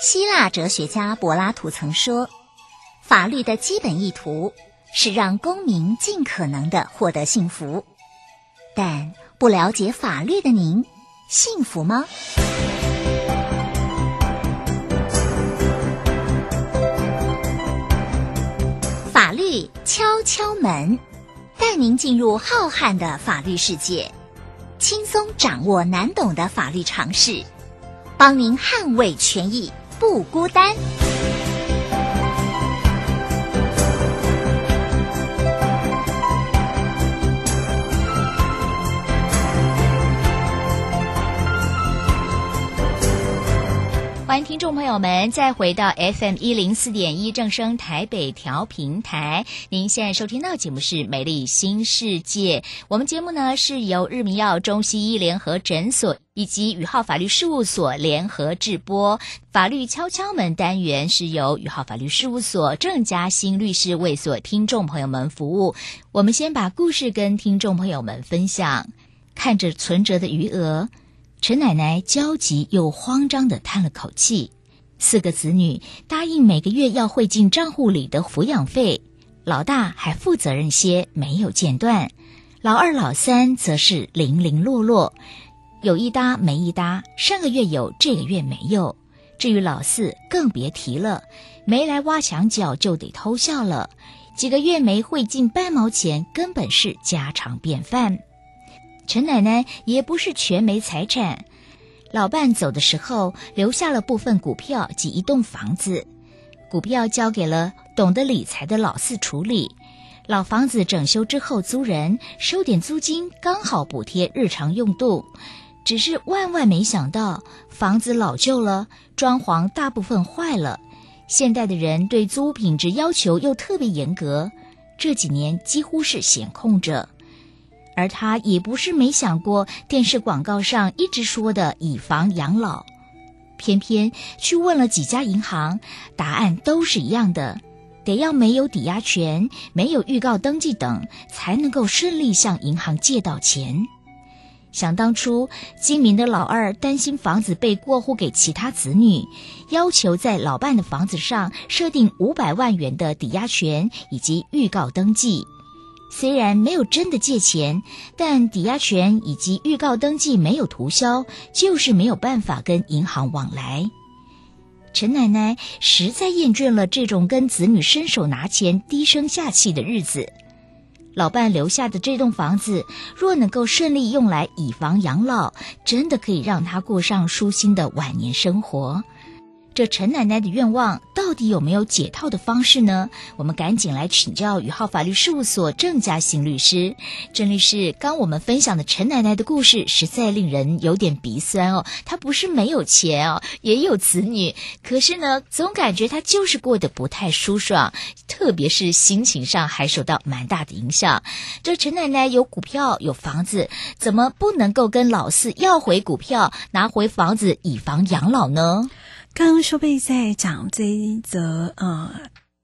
希腊哲学家柏拉图曾说：“法律的基本意图是让公民尽可能的获得幸福。”但不了解法律的您，幸福吗？法律敲敲门，带您进入浩瀚的法律世界，轻松掌握难懂的法律常识，帮您捍卫权益。不孤单。欢迎听众朋友们再回到 FM 一零四点一正声台北调频台。您现在收听到的节目是《美丽新世界》。我们节目呢是由日明耀中西医联合诊所以及宇浩法律事务所联合制播。法律敲敲门单元是由宇浩法律事务所郑嘉欣律师为所听众朋友们服务。我们先把故事跟听众朋友们分享。看着存折的余额。陈奶奶焦急又慌张地叹了口气。四个子女答应每个月要汇进账户里的抚养费，老大还负责任些，没有间断；老二、老三则是零零落落，有一搭没一搭。上个月有，这个月没有。至于老四，更别提了，没来挖墙脚就得偷笑了。几个月没汇进半毛钱，根本是家常便饭。陈奶奶也不是全没财产，老伴走的时候留下了部分股票及一栋房子，股票交给了懂得理财的老四处理，老房子整修之后租人收点租金，刚好补贴日常用度。只是万万没想到，房子老旧了，装潢大部分坏了，现代的人对租品质要求又特别严格，这几年几乎是闲空着。而他也不是没想过电视广告上一直说的以房养老，偏偏去问了几家银行，答案都是一样的，得要没有抵押权、没有预告登记等，才能够顺利向银行借到钱。想当初，精明的老二担心房子被过户给其他子女，要求在老伴的房子上设定五百万元的抵押权以及预告登记。虽然没有真的借钱，但抵押权以及预告登记没有涂销，就是没有办法跟银行往来。陈奶奶实在厌倦了这种跟子女伸手拿钱、低声下气的日子。老伴留下的这栋房子，若能够顺利用来以房养老，真的可以让她过上舒心的晚年生活。这陈奶奶的愿望到底有没有解套的方式呢？我们赶紧来请教宇浩法律事务所郑佳馨律师。郑律师，刚我们分享的陈奶奶的故事实在令人有点鼻酸哦。她不是没有钱哦，也有子女，可是呢，总感觉她就是过得不太舒爽，特别是心情上还受到蛮大的影响。这陈奶奶有股票有房子，怎么不能够跟老四要回股票，拿回房子以房养老呢？刚刚修贝在讲这一则呃，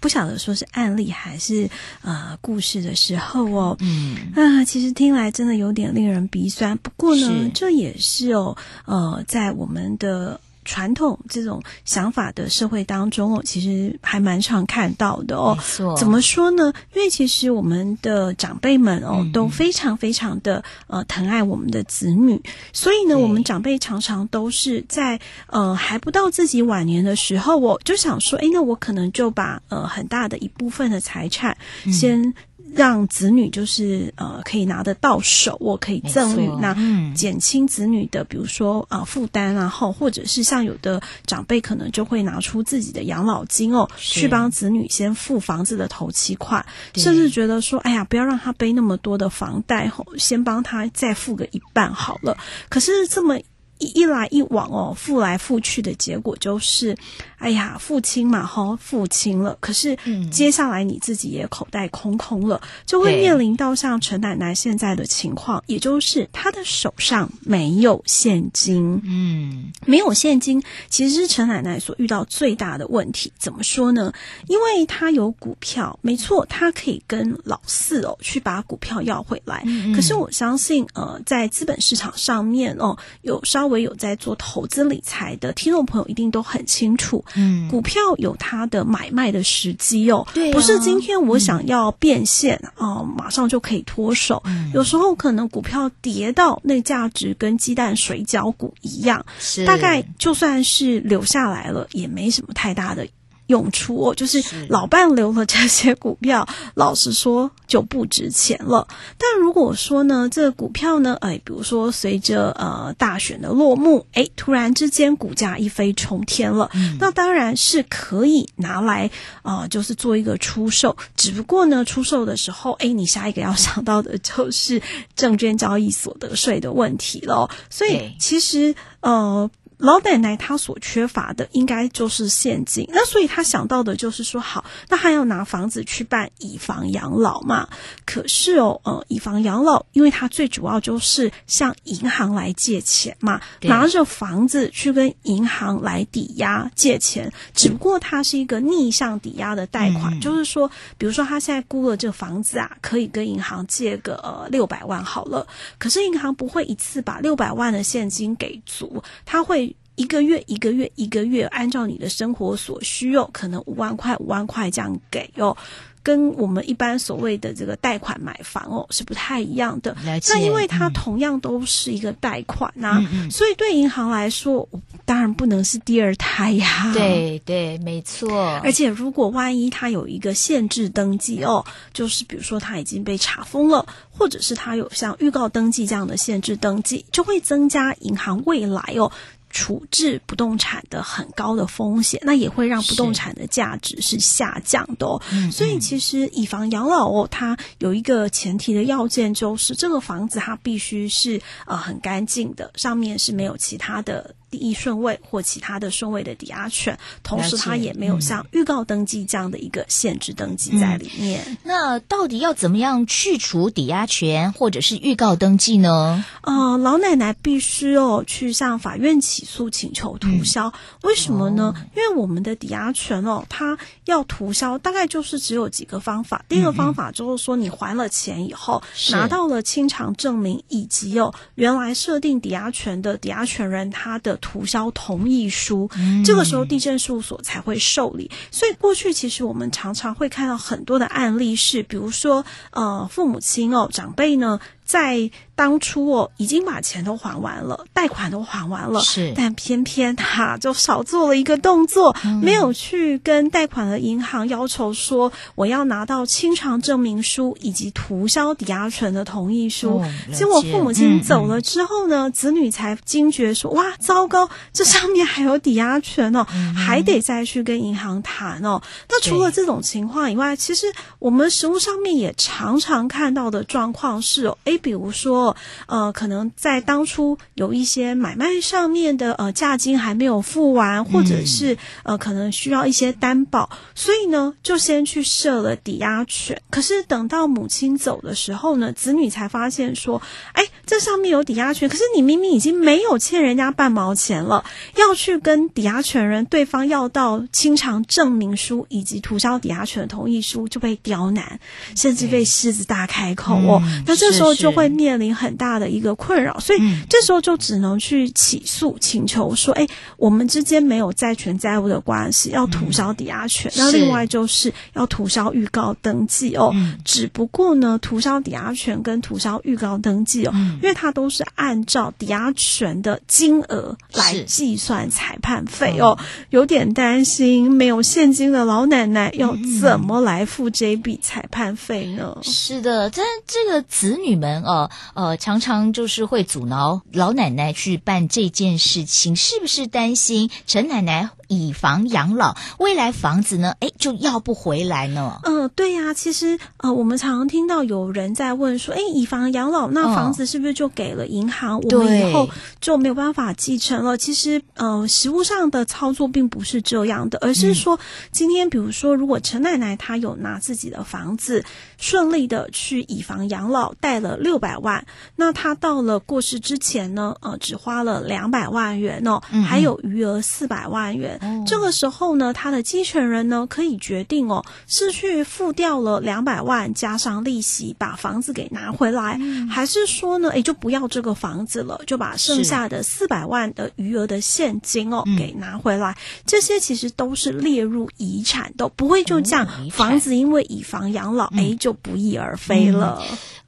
不晓得说是案例还是呃故事的时候哦，嗯啊，其实听来真的有点令人鼻酸。不过呢，这也是哦，呃，在我们的。传统这种想法的社会当中哦，其实还蛮常看到的哦。怎么说呢？因为其实我们的长辈们哦，嗯、都非常非常的呃疼爱我们的子女，所以呢，我们长辈常常都是在呃还不到自己晚年的时候，我就想说，哎，那我可能就把呃很大的一部分的财产先。嗯让子女就是呃可以拿得到手，我可以赠予，那减轻子女的比如说啊、呃、负担，然后或者是像有的长辈可能就会拿出自己的养老金哦，去帮子女先付房子的头期款，甚至觉得说哎呀不要让他背那么多的房贷，吼，先帮他再付个一半好了。可是这么一一来一往哦，付来付去的结果就是。哎呀，付清嘛，哈，付清了。可是接下来你自己也口袋空空了，嗯、就会面临到像陈奶奶现在的情况，也就是她的手上没有现金。嗯，没有现金，其实是陈奶奶所遇到最大的问题。怎么说呢？因为她有股票，没错，她可以跟老四哦去把股票要回来。嗯、可是我相信，呃，在资本市场上面哦，有稍稍微有在做投资理财的听众朋友一定都很清楚，嗯，股票有它的买卖的时机哦，对、啊，不是今天我想要变现啊、嗯。呃，马上就可以脱手，嗯、有时候可能股票跌到那价值跟鸡蛋水饺股一样，是。大概就算是留下来了，也没什么太大的。用处哦，就是老伴留了这些股票，老实说就不值钱了。但如果说呢，这个股票呢，哎，比如说随着呃大选的落幕，哎，突然之间股价一飞冲天了，嗯、那当然是可以拿来啊、呃，就是做一个出售。只不过呢，出售的时候，哎，你下一个要想到的就是证券交易所得税的问题了。所以其实呃。老奶奶她所缺乏的应该就是现金，那所以她想到的就是说，好，那她要拿房子去办以房养老嘛。可是哦，呃，以房养老，因为它最主要就是向银行来借钱嘛，拿着房子去跟银行来抵押借钱，只不过它是一个逆向抵押的贷款，嗯、就是说，比如说他现在估了这个房子啊，可以跟银行借个呃六百万好了，可是银行不会一次把六百万的现金给足，他会。一个月一个月一个月，按照你的生活所需哦，可能五万块五万块这样给哦，跟我们一般所谓的这个贷款买房哦是不太一样的。那因为它同样都是一个贷款呐、啊，嗯、所以对银行来说，当然不能是第二胎呀。对对，没错。而且如果万一它有一个限制登记哦，就是比如说它已经被查封了，或者是它有像预告登记这样的限制登记，就会增加银行未来哦。处置不动产的很高的风险，那也会让不动产的价值是下降的哦。是所以其实以房养老哦，它有一个前提的要件，就是这个房子它必须是呃很干净的，上面是没有其他的。第一顺位或其他的顺位的抵押权，同时它也没有像预告登记这样的一个限制登记在里面。那到底要怎么样去除抵押权或者是预告登记呢？呃，老奶奶必须哦去向法院起诉请求涂销。为什么呢？因为我们的抵押权哦，它要涂销，大概就是只有几个方法。第一个方法就是说，你还了钱以后，拿到了清偿证明，以及哦原来设定抵押权的抵押权人他的。涂销同意书，这个时候地震事务所才会受理。所以过去其实我们常常会看到很多的案例是，比如说呃父母亲哦长辈呢。在当初哦，已经把钱都还完了，贷款都还完了，是，但偏偏他就少做了一个动作，嗯、没有去跟贷款的银行要求说，我要拿到清偿证明书以及涂销抵押权的同意书。哦、结果父母亲走了之后呢，子女才惊觉说，哇，糟糕，这上面还有抵押权哦，嗯、还得再去跟银行谈哦。那除了这种情况以外，其实我们实务上面也常常看到的状况是哦，诶比如说，呃，可能在当初有一些买卖上面的呃价金还没有付完，或者是呃可能需要一些担保，所以呢就先去设了抵押权。可是等到母亲走的时候呢，子女才发现说，哎，这上面有抵押权，可是你明明已经没有欠人家半毛钱了，要去跟抵押权人对方要到清偿证明书以及涂销抵押权的同意书，就被刁难，甚至被狮子大开口哦。嗯、那这时候就。就会面临很大的一个困扰，所以这时候就只能去起诉，请求说：“哎，我们之间没有债权债务的关系，要涂销抵押权。那另外就是要涂销预告登记哦。只不过呢，涂销抵押权跟涂销预告登记哦，因为它都是按照抵押权的金额来计算裁判费哦。有点担心没有现金的老奶奶要怎么来付这笔裁判费呢？是的，但这个子女们。呃呃，常常就是会阻挠老奶奶去办这件事情，是不是担心陈奶奶以房养老，未来房子呢？哎，就要不回来呢？嗯、呃，对呀、啊，其实呃，我们常常听到有人在问说，哎，以房养老，那房子是不是就给了银行？哦、我们以后就没有办法继承了？其实呃，实物上的操作并不是这样的，而是说，嗯、今天比如说，如果陈奶奶她有拿自己的房子顺利的去以房养老，贷了。六百万，那她到了过世之前呢？呃，只花了两百万元哦，还有余额四百万元这个时候呢，他的继承人呢可以决定哦，是去付掉了两百万加上利息，把房子给拿回来，嗯、还是说呢，诶，就不要这个房子了，就把剩下的四百万的余额的现金哦给拿回来。这些其实都是列入遗产的，不会就这样，房子因为以房养老，诶，就不翼而飞了。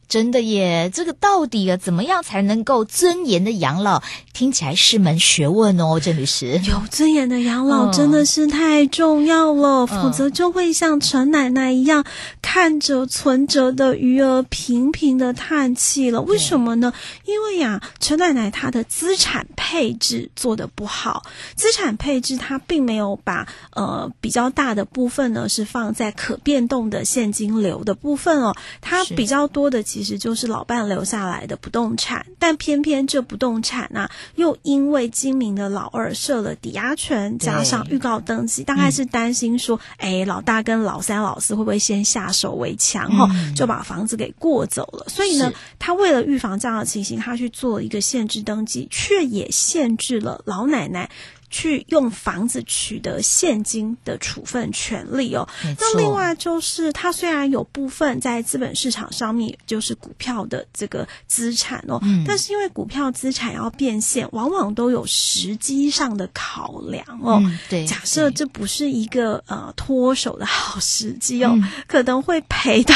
嗯真的耶，这个到底啊，怎么样才能够尊严的养老？听起来是门学问哦，郑律师。有尊严的养老真的是太重要了，嗯、否则就会像陈奶奶一样，看着存折的余额频频的叹气了。为什么呢？因为呀，陈奶奶她的资产配置做的不好，资产配置她并没有把呃比较大的部分呢是放在可变动的现金流的部分哦，她比较多的。其实就是老伴留下来的不动产，但偏偏这不动产呢、啊，又因为精明的老二设了抵押权，加上预告登记，大概是担心说，哎、嗯，老大跟老三、老四会不会先下手为强，哈、嗯，就把房子给过走了。所以呢，他为了预防这样的情形，他去做一个限制登记，却也限制了老奶奶。去用房子取得现金的处分权利哦。那另外就是，它虽然有部分在资本市场上面，就是股票的这个资产哦，嗯、但是因为股票资产要变现，往往都有时机上的考量哦。嗯、对，假设这不是一个呃脱手的好时机哦，嗯、可能会赔到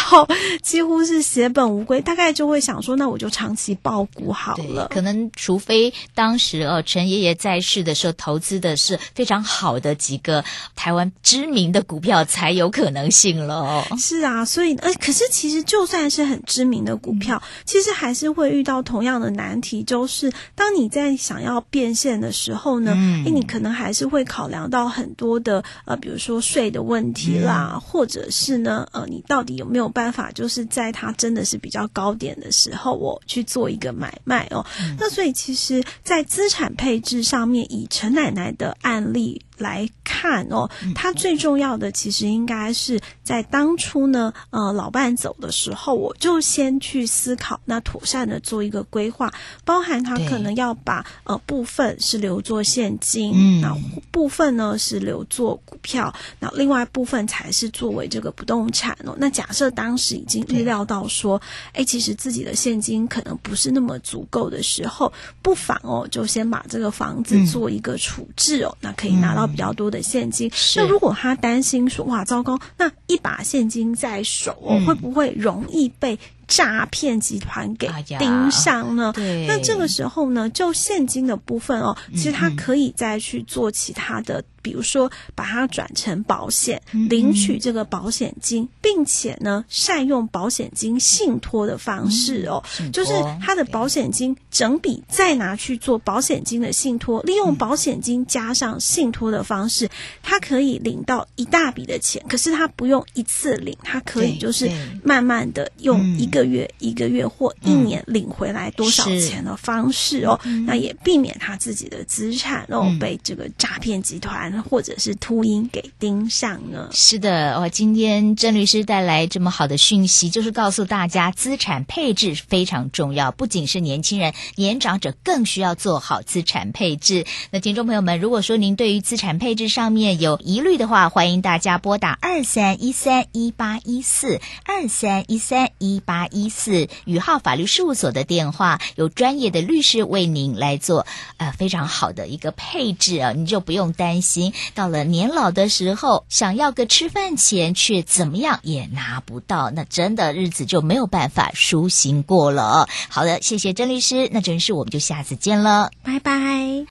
几乎是血本无归。大概就会想说，那我就长期抱股好了。可能除非当时呃陈爷爷在世的时候投。资的是非常好的几个台湾知名的股票才有可能性了哦。是啊，所以呃，可是其实就算是很知名的股票，嗯、其实还是会遇到同样的难题，就是当你在想要变现的时候呢，嗯、你可能还是会考量到很多的呃，比如说税的问题啦，嗯、或者是呢，呃，你到底有没有办法，就是在它真的是比较高点的时候，我去做一个买卖哦。嗯、那所以其实，在资产配置上面，以陈奶奶的案例来看哦，它最重要的其实应该是在当初呢，呃，老伴走的时候，我就先去思考，那妥善的做一个规划，包含他可能要把呃部分是留作现金，嗯，那部分呢是留作股票，那另外部分才是作为这个不动产哦。那假设当时已经预料到说，哎，其实自己的现金可能不是那么足够的时候，不妨哦，就先把这个房子做一个处置哦，那可以拿到。比较多的现金，那如果他担心说，哇，糟糕，那一把现金在手，嗯、会不会容易被诈骗集团给盯上呢？哎、对，那这个时候呢，就现金的部分哦，其实他可以再去做其他的。嗯比如说，把它转成保险，领取这个保险金，并且呢，善用保险金信托的方式哦，就是他的保险金整笔再拿去做保险金的信托，利用保险金加上信托的方式，他可以领到一大笔的钱。可是他不用一次领，他可以就是慢慢的用一个月、一个月或一年领回来多少钱的方式哦，那也避免他自己的资产哦被这个诈骗集团。或者是秃鹰给盯上呢？是的，哦，今天郑律师带来这么好的讯息，就是告诉大家资产配置非常重要，不仅是年轻人，年长者更需要做好资产配置。那听众朋友们，如果说您对于资产配置上面有疑虑的话，欢迎大家拨打二三一三一八一四二三一三一八一四宇浩法律事务所的电话，有专业的律师为您来做呃非常好的一个配置啊，你就不用担心。到了年老的时候，想要个吃饭钱，却怎么样也拿不到，那真的日子就没有办法舒心过了。好的，谢谢郑律师，那真是我们就下次见了，拜拜。